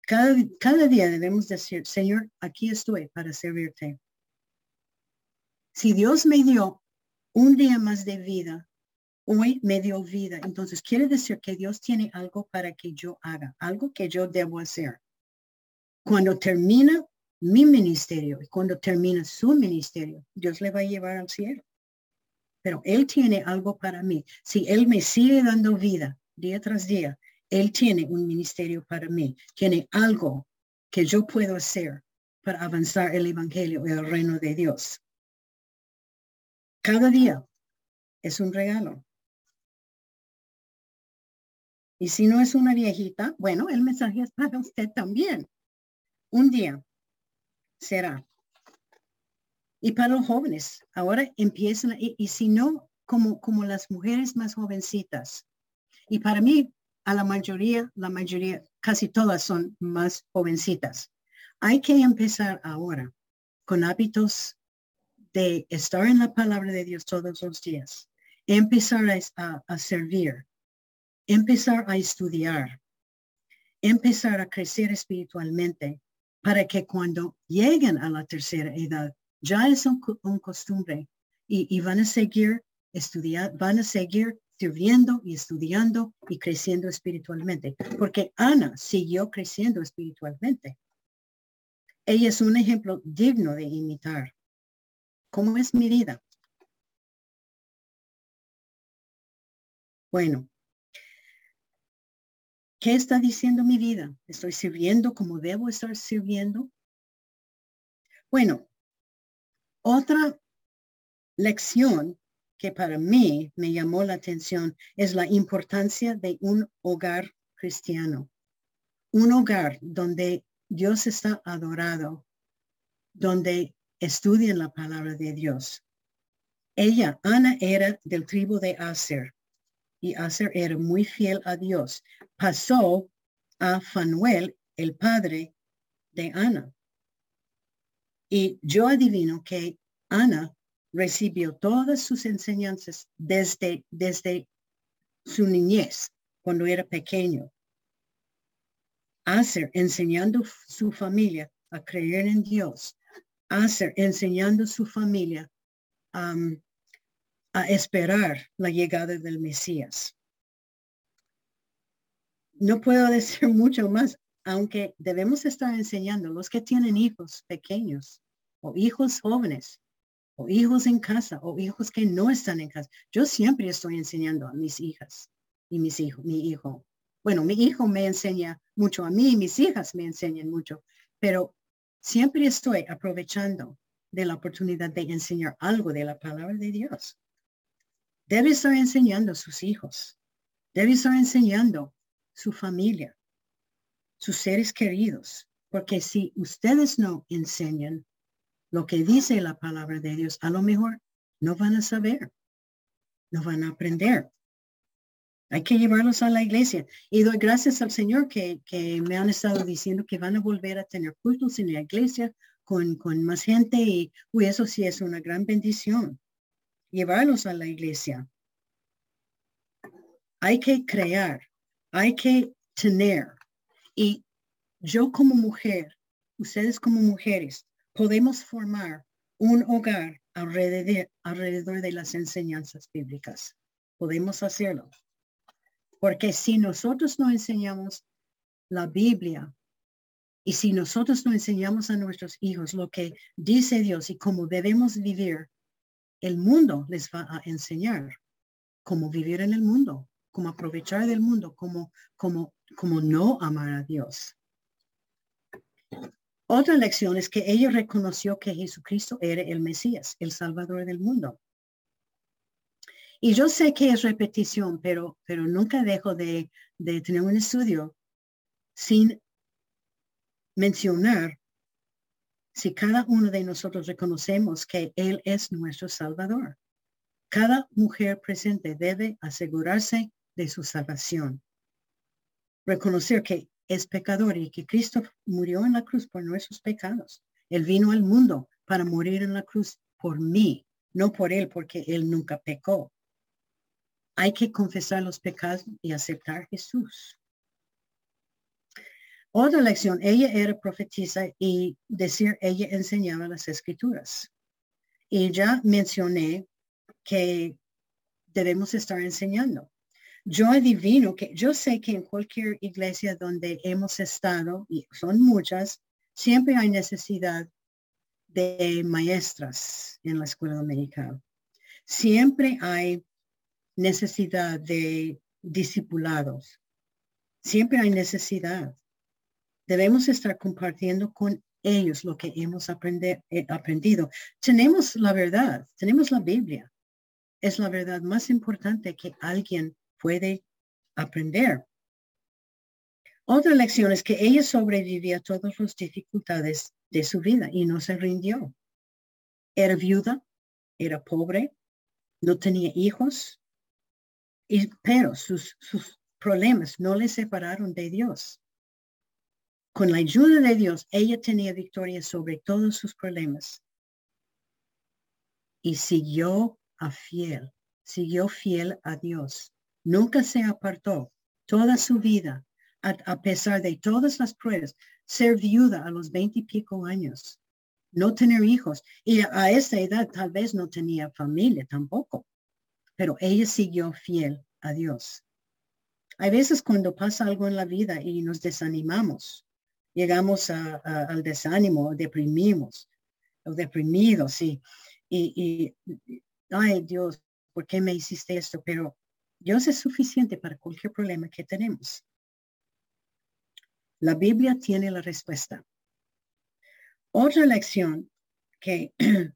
Cada, cada día debemos decir, Señor, aquí estoy para servirte. Si Dios me dio un día más de vida, hoy me dio vida. Entonces quiere decir que Dios tiene algo para que yo haga, algo que yo debo hacer. Cuando termina mi ministerio y cuando termina su ministerio, Dios le va a llevar al cielo. Pero Él tiene algo para mí. Si Él me sigue dando vida día tras día, Él tiene un ministerio para mí. Tiene algo que yo puedo hacer para avanzar el Evangelio y el reino de Dios. Cada día es un regalo. Y si no es una viejita, bueno, el mensaje es para usted también. Un día será. Y para los jóvenes, ahora empiezan, y, si no, como, como las mujeres más jovencitas. Y para mí, a la mayoría, la mayoría, casi todas son más jovencitas. Hay que empezar ahora con hábitos de estar en la palabra de Dios todos los días. Empezar a, a servir. Empezar a estudiar. Empezar a crecer espiritualmente para que cuando lleguen a la tercera edad ya es un, costumbre y, van a seguir estudiando, van a seguir sirviendo y estudiando y creciendo espiritualmente, porque Ana siguió creciendo espiritualmente. Ella es un ejemplo digno de imitar. ¿Cómo es mi vida? Bueno, ¿Qué está diciendo mi vida? ¿Estoy sirviendo como debo estar sirviendo? Bueno, otra lección que para mí me llamó la atención es la importancia de un hogar cristiano. Un hogar donde Dios está adorado, donde estudian la palabra de Dios. Ella, Ana, era del tribu de Aser y Aser era muy fiel a Dios. Pasó a Fanuel, el padre de Ana. Y yo adivino que Ana recibió todas sus enseñanzas desde, desde su niñez, cuando era pequeño. Aser enseñando su familia a creer en Dios. Aser enseñando su familia um, a esperar la llegada del Mesías. No puedo decir mucho más, aunque debemos estar enseñando los que tienen hijos pequeños o hijos jóvenes o hijos en casa o hijos que no están en casa. Yo siempre estoy enseñando a mis hijas y mis hijos, mi hijo. Bueno, mi hijo me enseña mucho a mí y mis hijas me enseñan mucho, pero siempre estoy aprovechando de la oportunidad de enseñar algo de la palabra de Dios. Debe estar enseñando a sus hijos. Debe estar enseñando su familia, sus seres queridos. Porque si ustedes no enseñan lo que dice la palabra de Dios, a lo mejor no van a saber, no van a aprender. Hay que llevarlos a la iglesia. Y doy gracias al Señor que, me han estado diciendo que van a volver a tener cultos en la iglesia con, con más gente y eso sí es una gran bendición. Llevarlos a la iglesia. Hay que crear, hay que tener. Y yo como mujer, ustedes como mujeres, podemos formar un hogar alrededor, alrededor de las enseñanzas bíblicas. Podemos hacerlo. Porque si nosotros no enseñamos la Biblia y si nosotros no enseñamos a nuestros hijos lo que dice Dios y cómo debemos vivir, el mundo les va a enseñar cómo vivir en el mundo, cómo aprovechar del mundo, cómo, cómo, cómo no amar a Dios. Otra lección es que ella reconoció que Jesucristo era el Mesías, el Salvador del mundo. Y yo sé que es repetición, pero, pero nunca dejo de, de tener un estudio sin mencionar si cada uno de nosotros reconocemos que Él es nuestro Salvador. Cada mujer presente debe asegurarse de su salvación. Reconocer que es pecador y que Cristo murió en la cruz por nuestros pecados. Él vino al mundo para morir en la cruz por mí, no por Él, porque Él nunca pecó. Hay que confesar los pecados y aceptar Jesús. Otra lección, ella era profetisa y decir, ella enseñaba las escrituras. Y ya mencioné que debemos estar enseñando. Yo adivino que yo sé que en cualquier iglesia donde hemos estado, y son muchas, siempre hay necesidad de maestras en la escuela dominical. Siempre hay necesidad de discipulados. Siempre hay necesidad. Debemos estar compartiendo con ellos lo que hemos eh, aprendido. Tenemos la verdad, tenemos la Biblia. Es la verdad más importante que alguien puede aprender. Otra lección es que ella sobrevivía a todas las dificultades de su vida y no se rindió. Era viuda, era pobre, no tenía hijos, pero sus, sus problemas no le separaron de Dios. Con la ayuda de Dios, ella tenía victoria sobre todos sus problemas. Y siguió a fiel, siguió fiel a Dios. Nunca se apartó toda su vida, a, pesar de todas las pruebas, ser viuda a los veinte y pico años, no tener hijos. Y a esa edad tal vez no tenía familia tampoco pero ella siguió fiel a Dios. Hay veces cuando pasa algo en la vida y nos desanimamos, llegamos al desánimo, deprimimos, o deprimidos y, y, ay Dios, ¿por qué me hiciste esto? Pero Dios es suficiente para cualquier problema que tenemos. La Biblia tiene la respuesta. Otra lección que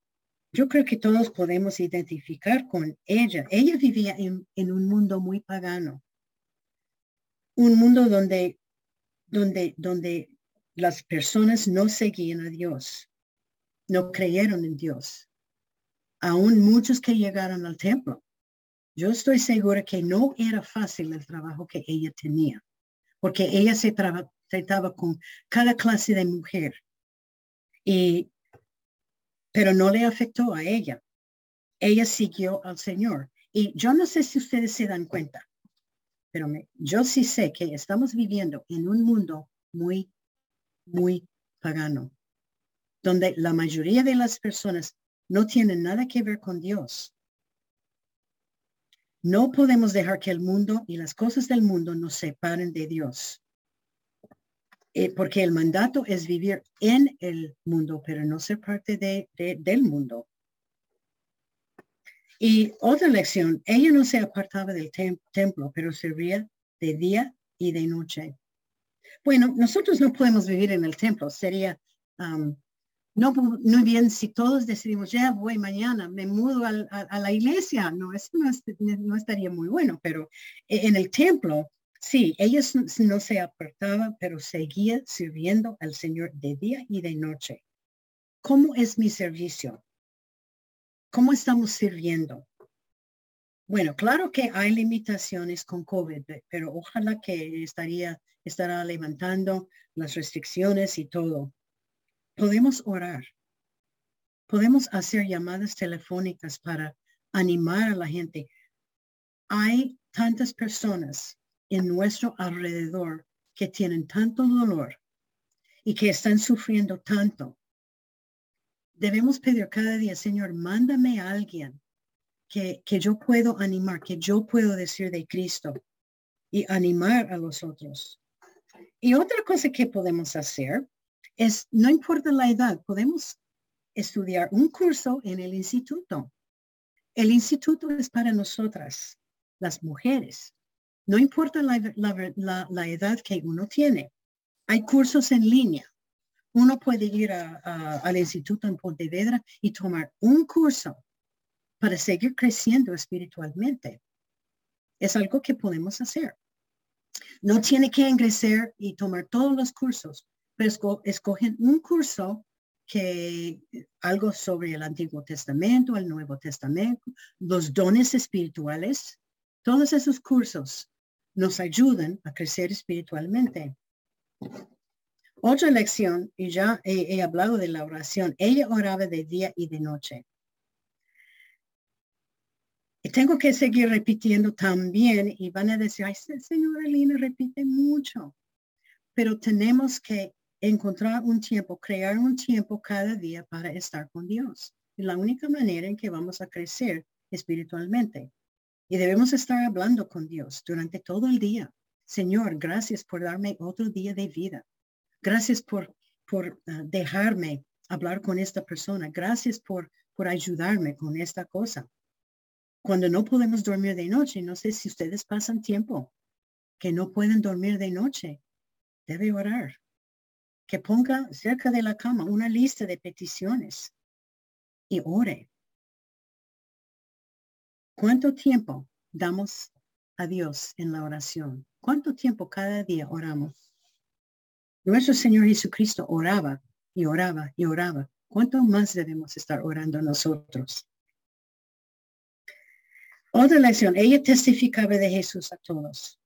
yo creo que todos podemos identificar con ella. Ella vivía en, un mundo muy pagano, un mundo donde, donde, donde las personas no seguían a Dios, no creyeron en Dios. Aún muchos que llegaron al templo. Yo estoy segura que no era fácil el trabajo que ella tenía, porque ella se trataba con cada clase de mujer. Y pero no le afectó a ella. Ella siguió al Señor. Y yo no sé si ustedes se dan cuenta, pero yo sí sé que estamos viviendo en un mundo muy, muy pagano, donde la mayoría de las personas no tienen nada que ver con Dios. No podemos dejar que el mundo y las cosas del mundo nos separen de Dios. Eh, porque el mandato es vivir en el mundo, pero no ser parte de, del mundo. Y otra lección, ella no se apartaba del templo, pero servía de día y de noche. Bueno, nosotros no podemos vivir en el templo, sería no, muy bien si todos decidimos, ya voy mañana, me mudo a, la iglesia. No, eso no, estaría muy bueno, pero e, en el templo, sí, ellos no se apartaban, pero seguía sirviendo al Señor de día y de noche. ¿Cómo es mi servicio? ¿Cómo estamos sirviendo? Bueno, claro que hay limitaciones con COVID, pero ojalá que estaría, estará levantando las restricciones y todo. Podemos orar. Podemos hacer llamadas telefónicas para animar a la gente. Hay tantas personas en nuestro alrededor que tienen tanto dolor y que están sufriendo tanto. Debemos pedir cada día, Señor, mándame a alguien que, yo puedo animar, que yo puedo decir de Cristo y animar a los otros. Y otra cosa que podemos hacer es, no importa la edad, podemos estudiar un curso en el instituto. El instituto es para nosotras, las mujeres. No importa la, edad que uno tiene. Hay cursos en línea. Uno puede ir al instituto en Pontevedra y tomar un curso para seguir creciendo espiritualmente. Es algo que podemos hacer. No tiene que ingresar y tomar todos los cursos escogen un curso que algo sobre el Antiguo Testamento, el Nuevo Testamento, los dones espirituales, todos esos cursos nos ayudan a crecer espiritualmente. Otra lección, y ya he, he, hablado de la oración, ella oraba de día y de noche. Y tengo que seguir repitiendo también, y van a decir, ay, señora Lina repite mucho, pero tenemos que encontrar un tiempo, crear un tiempo cada día para estar con Dios. Es la única manera en que vamos a crecer espiritualmente. Y debemos estar hablando con Dios durante todo el día. Señor, gracias por darme otro día de vida. Gracias por, por ah, dejarme hablar con esta persona. Gracias por, por ayudarme con esta cosa. Cuando no podemos dormir de noche, no sé si ustedes pasan tiempo que no pueden dormir de noche. Debe orar que ponga cerca de la cama una lista de peticiones y ore. ¿Cuánto tiempo damos a Dios en la oración? ¿Cuánto tiempo cada día oramos? Nuestro Señor Jesucristo oraba y oraba y oraba. ¿Cuánto más debemos estar orando nosotros? Otra lección, ella testificaba de Jesús a todos.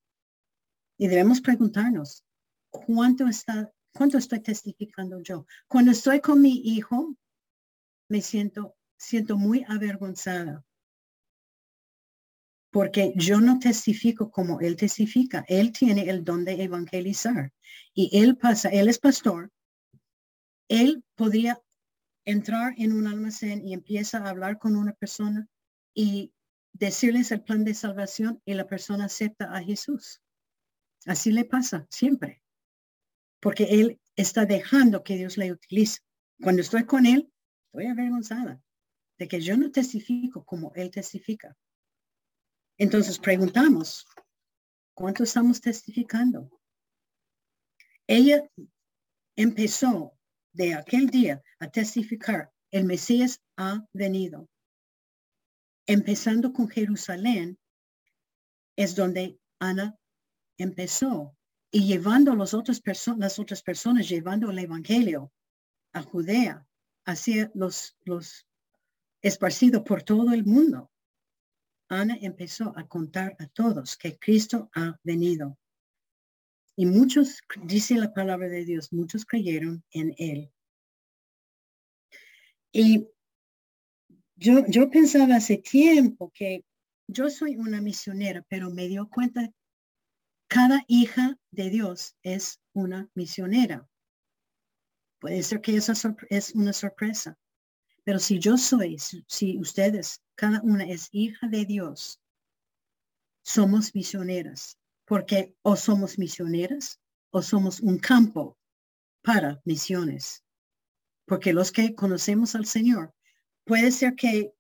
Y debemos preguntarnos, ¿cuánto está ¿Cuánto estoy testificando yo? Cuando estoy con mi hijo, me siento, siento muy avergonzada. Porque yo no testifico como él testifica. Él tiene el don de evangelizar. Y él pasa, él es pastor. Él podría entrar en un almacén y empieza a hablar con una persona y decirles el plan de salvación y la persona acepta a Jesús. Así le pasa siempre porque él está dejando que Dios le utilice. Cuando estoy con él, estoy avergonzada de que yo no testifico como él testifica. Entonces preguntamos, ¿cuánto estamos testificando? Ella empezó de aquel día a testificar, el Mesías ha venido. Empezando con Jerusalén, es donde Ana empezó y llevando las otras, personas, las otras personas, llevando el Evangelio a Judea, hacia los, los esparcidos por todo el mundo. Ana empezó a contar a todos que Cristo ha venido. Y muchos, dice la palabra de Dios, muchos creyeron en él. Y yo, yo pensaba hace tiempo que yo soy una misionera, pero me dio cuenta cada hija de Dios es una misionera. Puede ser que esa es una sorpresa. Pero si yo soy, si ustedes, cada una es hija de Dios, somos misioneras. Porque o somos misioneras o somos un campo para misiones. Porque los que conocemos al Señor, puede ser que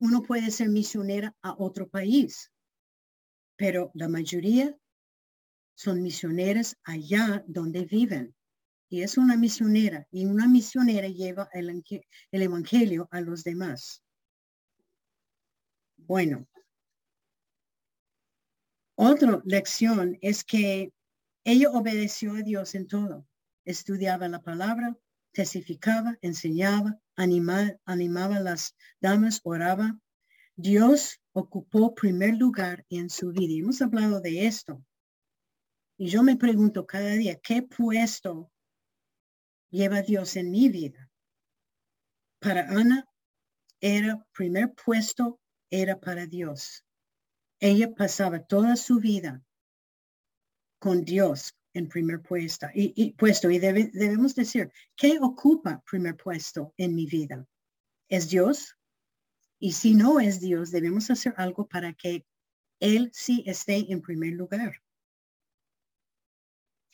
uno puede ser misionera a otro país, pero la mayoría son misioneras allá donde viven. y es una misionera y una misionera lleva el, el evangelio a los demás. Bueno, otra lección es que ella obedeció a Dios en todo. Estudiaba la palabra, testificaba, enseñaba, animaba, animaba las damas, oraba. Dios ocupó primer lugar en su vida. hemos hablado de esto. Y yo me pregunto cada día, ¿qué puesto lleva Dios en mi vida? Para Ana, era primer puesto, era para Dios. Ella pasaba toda su vida con Dios en primer puesto. Y, puesto, y debemos decir, ¿qué ocupa primer puesto en mi vida? ¿Es Dios? Y si no es Dios, debemos hacer algo para que Él sí esté en primer lugar.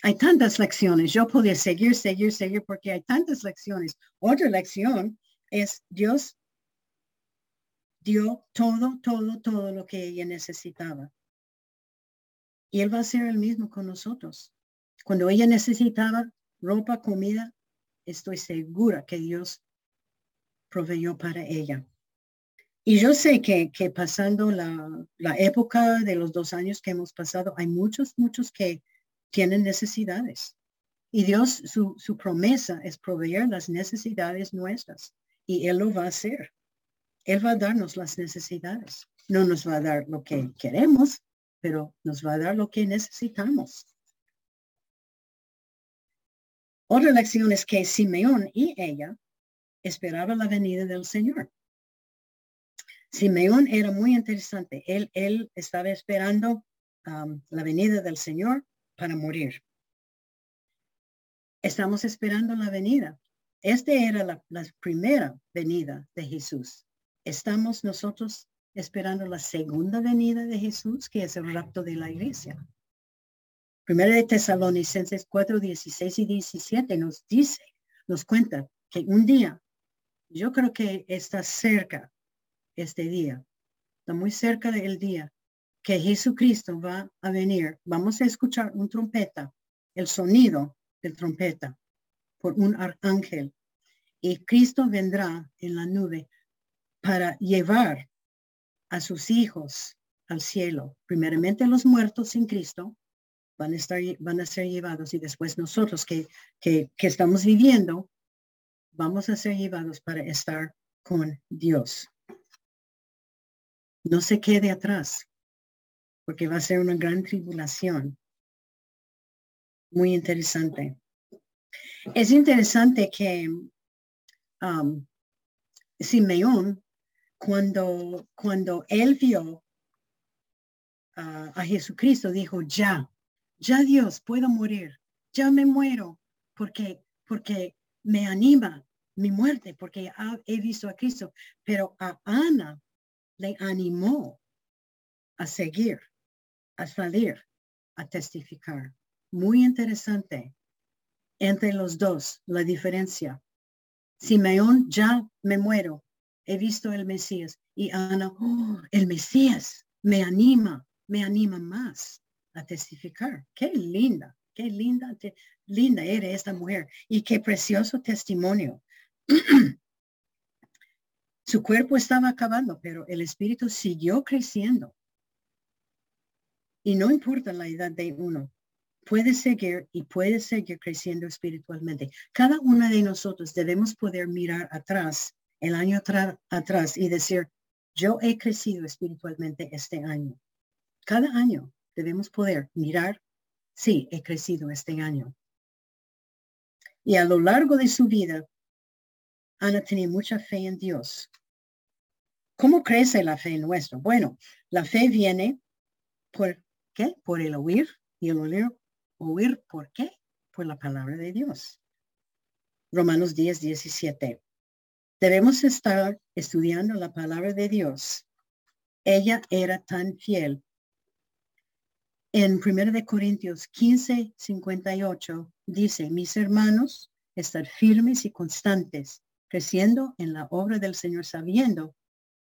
Hay tantas lecciones. Yo podría seguir, seguir, seguir porque hay tantas lecciones. Otra lección es Dios dio todo, todo, todo lo que ella necesitaba. Y Él va a ser el mismo con nosotros. Cuando ella necesitaba ropa, comida, estoy segura que Dios proveyó para ella. Y yo sé que, que pasando la, la, época de los dos años que hemos pasado, hay muchos, muchos que tienen necesidades. Y Dios, su, su promesa es proveer las necesidades nuestras. Y Él lo va a hacer. Él va a darnos las necesidades. No nos va a dar lo que queremos, pero nos va a dar lo que necesitamos. Otra lección es que Simeón y ella esperaban la venida del Señor. Simeón era muy interesante. Él, estaba esperando um, la venida del Señor para morir. Estamos esperando la venida. Esta era la, la primera venida de Jesús. Estamos nosotros esperando la segunda venida de Jesús, que es el rapto de la iglesia. Primera de Tesalonicenses 4, 16 y 17 nos dice, nos cuenta que un día, yo creo que está cerca este día, está muy cerca del día que Jesucristo va a venir. Vamos a escuchar un trompeta, el sonido del trompeta por un arcángel. Y Cristo vendrá en la nube para llevar a sus hijos al cielo. Primeramente los muertos sin Cristo van a, estar, van a ser llevados y después nosotros que, que, estamos viviendo, vamos a ser llevados para estar con Dios. No se quede atrás, porque va a ser una gran tribulación. Muy interesante. Es interesante que um, Simeón, cuando, cuando él vio a Jesucristo, dijo, ya, ya Dios, puedo morir, ya me muero, porque, porque me anima mi muerte, porque he visto a Cristo, pero a Ana le animó a seguir, a salir, a testificar. Muy interesante entre los dos, la diferencia. Simeón, ya me muero, he visto el Mesías. Y Ana, oh, el Mesías me anima, me anima más testificar. Qué linda, qué linda, linda era esta mujer y qué precioso testimonio. Su cuerpo estaba acabando, pero el espíritu siguió creciendo. Y no importa la edad de uno, puede seguir y puede seguir creciendo espiritualmente. Cada una de nosotros debemos poder mirar atrás, el año atrás y decir, yo he crecido espiritualmente este año. Cada año debemos poder mirar, sí, he crecido este año. Y a lo largo de su vida, Ana tenía mucha fe en Dios. ¿Cómo crece la fe en nuestro? Bueno, la fe viene por qué? Por el oír y el oír, oír por qué? Por la palabra de Dios. Romanos 10, 17. Debemos estar estudiando la palabra de Dios. Ella era tan fiel en 1 de Corintios 15, 58 dice, mis hermanos, estar firmes y constantes, creciendo en la obra del Señor, sabiendo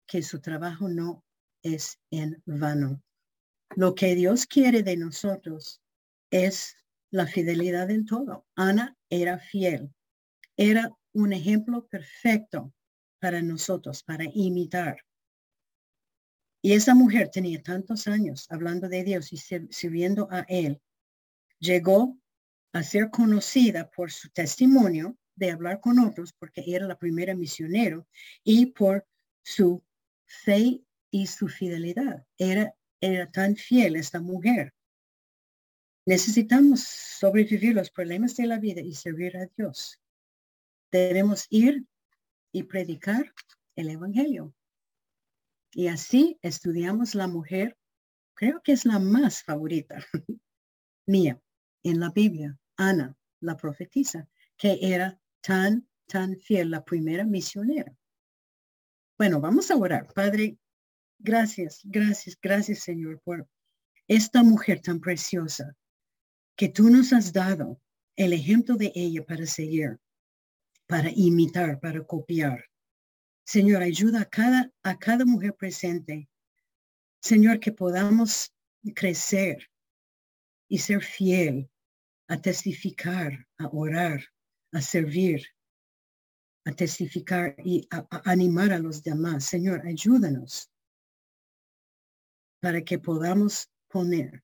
que su trabajo no es en vano. Lo que Dios quiere de nosotros es la fidelidad en todo. Ana era fiel. Era un ejemplo perfecto para nosotros, para imitar. Y esa mujer tenía tantos años hablando de Dios y sirviendo a Él. Llegó a ser conocida por su testimonio de hablar con otros, porque era la primera misionero, y por su fe y su fidelidad. Era, era tan fiel esta mujer. Necesitamos sobrevivir los problemas de la vida y servir a Dios. Debemos ir y predicar el Evangelio. Y así estudiamos la mujer, creo que es la más favorita mía en la Biblia, Ana, la profetisa, que era tan, tan fiel, la primera misionera. Bueno, vamos a orar. Padre, gracias, gracias, gracias Señor por esta mujer tan preciosa que tú nos has dado el ejemplo de ella para seguir, para imitar, para copiar. Señor, ayuda a cada, a cada mujer presente. Señor, que podamos crecer y ser fiel a testificar, a orar, a servir, a testificar y a, animar a los demás. Señor, ayúdanos para que podamos poner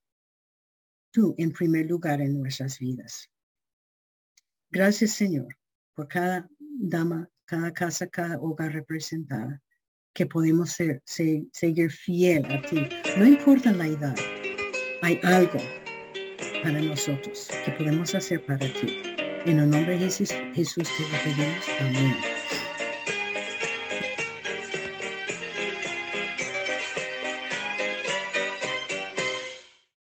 tú en primer lugar en nuestras vidas. Gracias, Señor, por cada dama, cada casa, cada hogar representada, que podemos ser, seguir fiel a ti. No importa la edad, hay algo para nosotros que podemos hacer para ti. En el nombre de Jesús, Jesús te lo pedimos. Amén.